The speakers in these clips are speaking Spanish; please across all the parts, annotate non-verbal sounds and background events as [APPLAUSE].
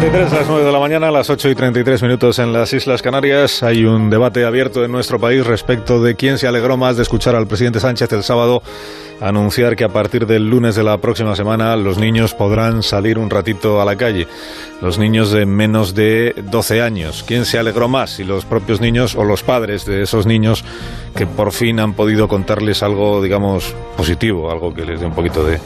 33 a las 9 de la mañana, a las 8 y 33 minutos en las Islas Canarias. Hay un debate abierto en nuestro país respecto de quién se alegró más de escuchar al presidente Sánchez el sábado anunciar que a partir del lunes de la próxima semana los niños podrán salir un ratito a la calle. Los niños de menos de 12 años. ¿Quién se alegró más? Si los propios niños o los padres de esos niños que por fin han podido contarles algo, digamos, positivo, algo que les dé un poquito de,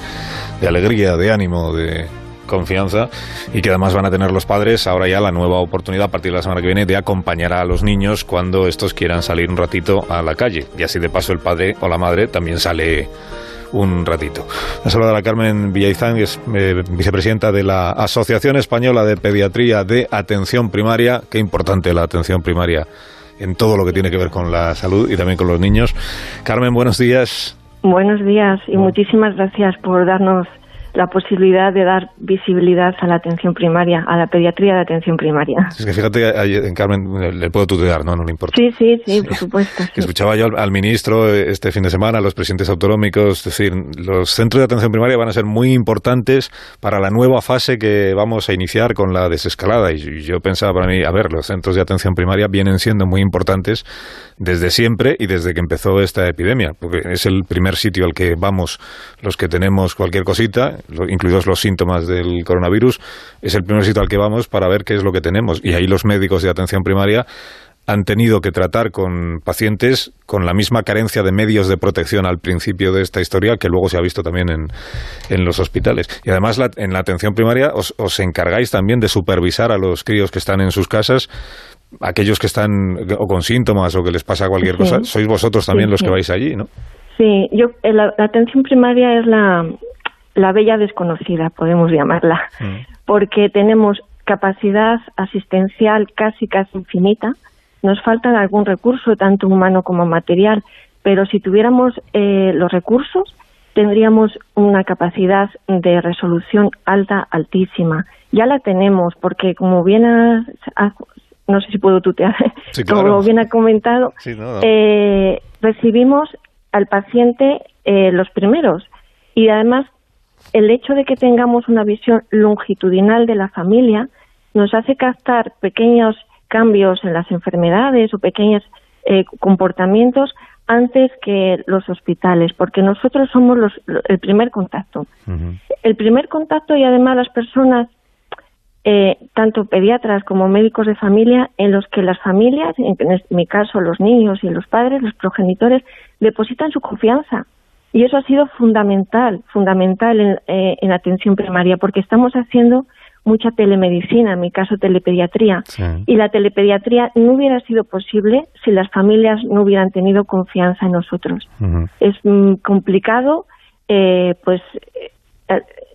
de alegría, de ánimo, de confianza y que además van a tener los padres ahora ya la nueva oportunidad a partir de la semana que viene de acompañar a los niños cuando estos quieran salir un ratito a la calle. Y así de paso el padre o la madre también sale un ratito. La saluda a Carmen Villaizán, que es eh, vicepresidenta de la Asociación Española de Pediatría de Atención Primaria. Qué importante la atención primaria en todo lo que tiene que ver con la salud y también con los niños. Carmen, buenos días. Buenos días y muchísimas gracias por darnos la posibilidad de dar visibilidad a la atención primaria, a la pediatría de atención primaria. Es que fíjate, Carmen, le puedo tutear, ¿no? No le importa. Sí, sí, sí, por supuesto. Escuchaba yo al, ministro este fin de semana, a los presidentes autonómicos, es decir, los centros de atención primaria van a ser muy importantes para la nueva fase que vamos a iniciar con la desescalada. Y yo pensaba para mí, a ver, los centros de atención primaria vienen siendo muy importantes desde siempre y desde que empezó esta epidemia, porque es el primer sitio al que vamos los que tenemos cualquier cosita, incluidos los síntomas del coronavirus, es el primer sitio al que vamos para ver qué es lo que tenemos. Y ahí los médicos de atención primaria han tenido que tratar con pacientes con la misma carencia de medios de protección al principio de esta historia que luego se ha visto también en, en los hospitales. Y además en la atención primaria os, os encargáis también de supervisar a los críos que están en sus casas aquellos que están o con síntomas o que les pasa cualquier cosa, sois vosotros también los que vais allí, ¿no? Sí, yo, eh, la, atención primaria es la, la bella desconocida, podemos llamarla, mm. porque tenemos capacidad asistencial casi casi infinita, nos falta algún recurso, tanto humano como material, pero si tuviéramos eh, los recursos, tendríamos una capacidad de resolución alta, altísima. Ya la tenemos, porque como bien no sé si puedo tutear, [LAUGHS] como bien ha comentado, eh, recibimos al paciente eh, los primeros y además el hecho de que tengamos una visión longitudinal de la familia nos hace captar pequeños cambios en las enfermedades o pequeños eh, comportamientos antes que los hospitales, porque nosotros somos los, el primer contacto. El primer contacto y además las personas eh, tanto pediatras como médicos de familia, en los que las familias, en mi caso los niños y los padres, los progenitores, depositan su confianza. Y eso ha sido fundamental, fundamental en, eh, atención primaria, porque estamos haciendo mucha telemedicina, en mi caso telepediatría. Y la telepediatría no hubiera sido posible si las familias no hubieran tenido confianza en nosotros. Es mm, complicado, eh, pues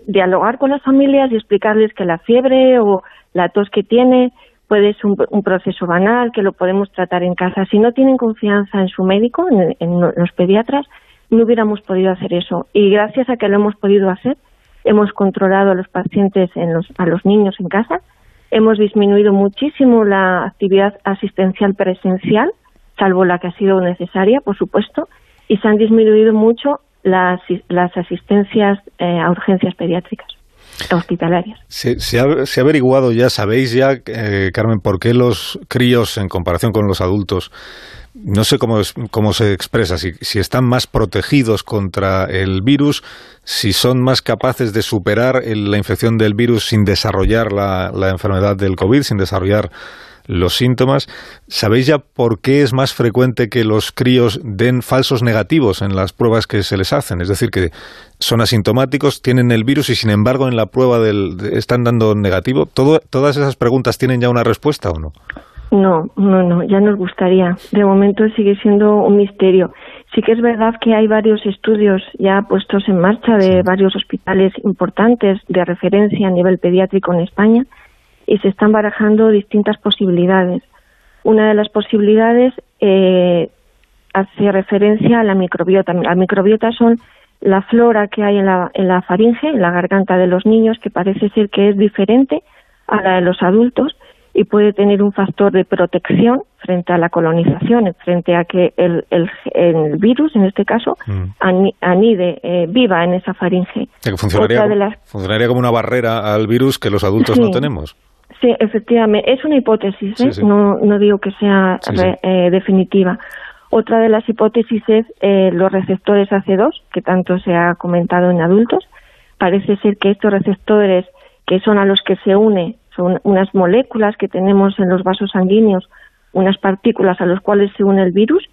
dialogar con las familias y explicarles que la fiebre o la tos que tiene puede ser un, proceso banal, que lo podemos tratar en casa. Si no tienen confianza en su médico, en, los pediatras, no hubiéramos podido hacer eso. Y gracias a que lo hemos podido hacer, hemos controlado a los pacientes, en los, a los niños en casa, hemos disminuido muchísimo la actividad asistencial presencial, salvo la que ha sido necesaria, por supuesto, y se han disminuido mucho las, las asistencias eh, a urgencias pediátricas hospitalarias. Se, se, ha, averiguado ya, sabéis ya, eh, Carmen, por qué los críos, en comparación con los adultos, no sé cómo, cómo se expresa, si, si, están más protegidos contra el virus, si son más capaces de superar la infección del virus sin desarrollar la, la enfermedad del COVID, sin desarrollar los síntomas. ¿Sabéis ya por qué es más frecuente que los críos den falsos negativos en las pruebas que se les hacen? Es decir, que son asintomáticos, tienen el virus y sin embargo en la prueba del, están dando negativo. ¿Todas esas preguntas tienen ya una respuesta o no? No, no, no, ya nos gustaría. De momento sigue siendo un misterio. Sí que es verdad que hay varios estudios ya puestos en marcha de varios hospitales importantes de referencia a nivel pediátrico en España y se están barajando distintas posibilidades. Una de las posibilidades eh, hace referencia a la microbiota. La microbiota son la flora que hay en la, en la faringe, en la garganta de los niños, que parece ser que es diferente a la de los adultos y puede tener un factor de protección frente a la colonización, frente a que el, el, virus, en este caso, mm. anide, eh, viva en esa faringe. funcionaría, funcionaría, como una barrera al virus que los adultos no tenemos. Sí, efectivamente. Es una hipótesis, ¿eh? No, no digo que sea eh, definitiva. Otra de las hipótesis es eh, los receptores AC2, que tanto se ha comentado en adultos. Parece ser que estos receptores, que son a los que se une, son unas moléculas que tenemos en los vasos sanguíneos, unas partículas a los cuales se une el virus,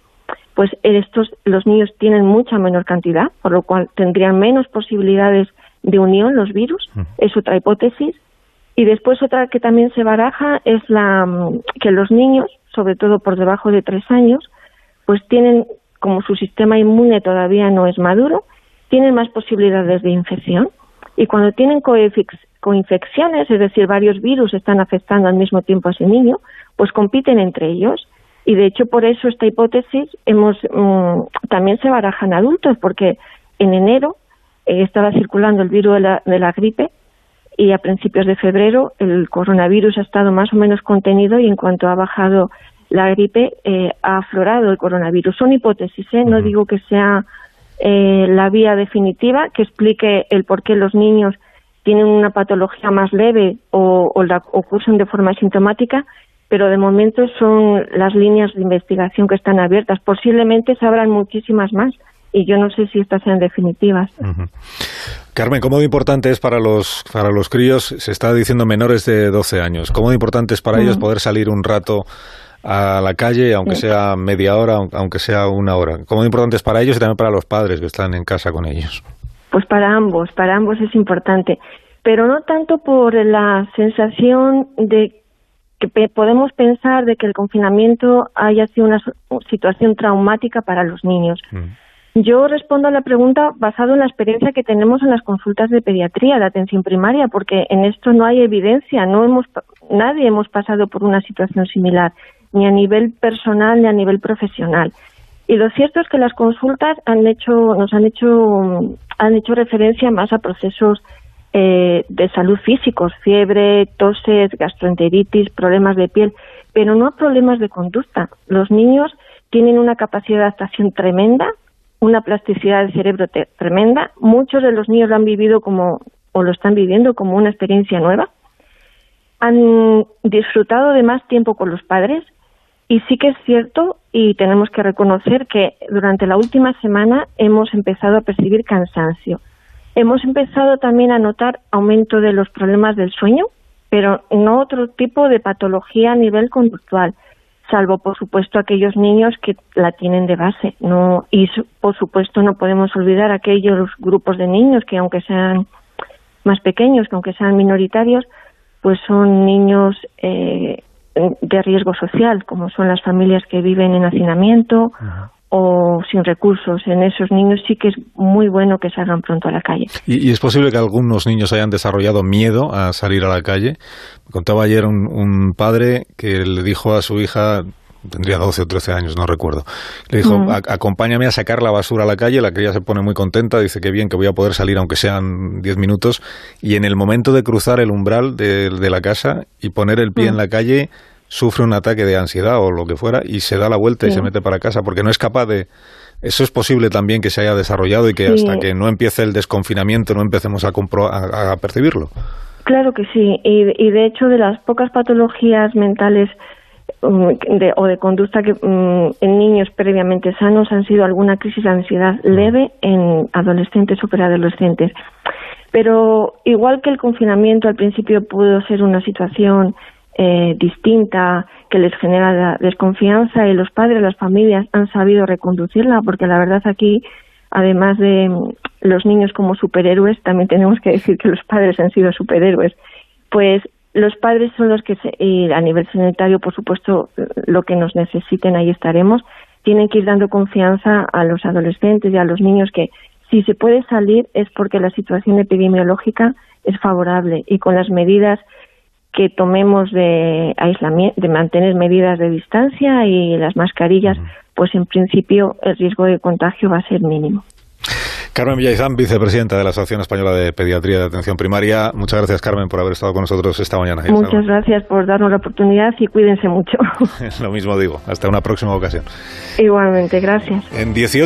pues estos los niños tienen mucha menor cantidad, por lo cual tendrían menos posibilidades de unión los virus. Es otra hipótesis. Y después otra que también se baraja es la mm, que los niños, sobre todo por debajo de tres años, pues tienen, como su sistema inmune todavía no es maduro, tienen más posibilidades de infección. Y cuando tienen coinfecciones, es decir, varios virus están afectando al mismo tiempo a ese niño, pues compiten entre ellos. Y de hecho, por eso esta hipótesis hemos mm, también se baraja en adultos, porque en enero eh, estaba circulando el virus de la, de la gripe y a principios de febrero el coronavirus ha estado más o menos contenido y en cuanto ha bajado la gripe eh, ha aflorado el coronavirus. Son hipótesis, ¿eh? no digo que sea eh, la vía definitiva que explique el por qué los niños tienen una patología más leve o, o, la, o cursan de forma sintomática, pero de momento son las líneas de investigación que están abiertas. Posiblemente se abran muchísimas más y yo no sé si estas sean definitivas. Carmen, ¿cómo de importante es para los, para los críos, se está diciendo menores de 12 años, cómo de importante es para ellos poder salir un rato a la calle, aunque sea media hora, aunque sea una hora? ¿Cómo de importante es para ellos y también para los padres que están en casa con ellos? Pues para ambos, para ambos es importante, pero no tanto por la sensación de que podemos pensar de que el confinamiento haya sido una situación traumática para los niños. Mm. Yo respondo a la pregunta basado en la experiencia que tenemos en las consultas de pediatría, de atención primaria, porque en esto no hay evidencia, no hemos, nadie hemos pasado por una situación similar, ni a nivel personal ni a nivel profesional. Y lo cierto es que las consultas han hecho, nos han hecho, han hecho referencia más a procesos eh, de salud físicos, fiebre, toses, gastroenteritis, problemas de piel, pero no problemas de conducta. Los niños tienen una capacidad de adaptación tremenda, una plasticidad de cerebro tremenda. Muchos de los niños lo han vivido como, o lo están viviendo como una experiencia nueva. Han disfrutado de más tiempo con los padres y sí que es cierto y tenemos que reconocer que durante la última semana hemos empezado a percibir cansancio Hemos empezado también a notar aumento de los problemas del sueño, pero no otro tipo de patología a nivel conductual, salvo por supuesto aquellos niños que la tienen de base. No y por supuesto no podemos olvidar aquellos grupos de niños que aunque sean más pequeños, que aunque sean minoritarios, pues son niños eh, de riesgo social, como son las familias que viven en hacinamiento o sin recursos. En esos niños sí que es muy bueno que salgan pronto a la calle. ¿Y, es posible que algunos niños hayan desarrollado miedo a salir a la calle? Me contaba ayer un, padre que le dijo a su hija, tendría 12 o 13 años, no recuerdo. Le dijo, acompáñame a sacar la basura a la calle, la cría se pone muy contenta, dice que bien, que voy a poder salir aunque sean 10 minutos, y en el momento de cruzar el umbral de, la casa y poner el pie en la calle, sufre un ataque de ansiedad o lo que fuera y se da la vuelta y se mete para casa porque no es capaz de... Eso es posible también que se haya desarrollado y que hasta que no empiece el desconfinamiento no empecemos a, a, percibirlo. Claro que sí, y, de hecho de las pocas patologías mentales um, o de conducta que um, en niños previamente sanos han sido alguna crisis de ansiedad mm. leve en adolescentes o preadolescentes. Pero igual que el confinamiento al principio pudo ser una situación eh, distinta que les genera desconfianza y los padres, las familias han sabido reconducirla porque la verdad aquí además de mm, los niños como superhéroes también tenemos que decir que los padres han sido superhéroes pues los padres son los que a nivel sanitario por supuesto lo que nos necesiten ahí estaremos tienen que ir dando confianza a los adolescentes y a los niños que si se puede salir es porque la situación epidemiológica es favorable y con las medidas que tomemos de aislamiento, de mantener medidas de distancia y las mascarillas, pues en principio el riesgo de contagio va a ser mínimo. Carmen Villaizán, vicepresidenta de la Asociación Española de Pediatría de Atención Primaria. Muchas gracias, Carmen, por haber estado con nosotros esta mañana. Muchas gracias por darnos la oportunidad y cuídense mucho. [LAUGHS] Lo mismo digo. Hasta una próxima ocasión. Igualmente, gracias. En 18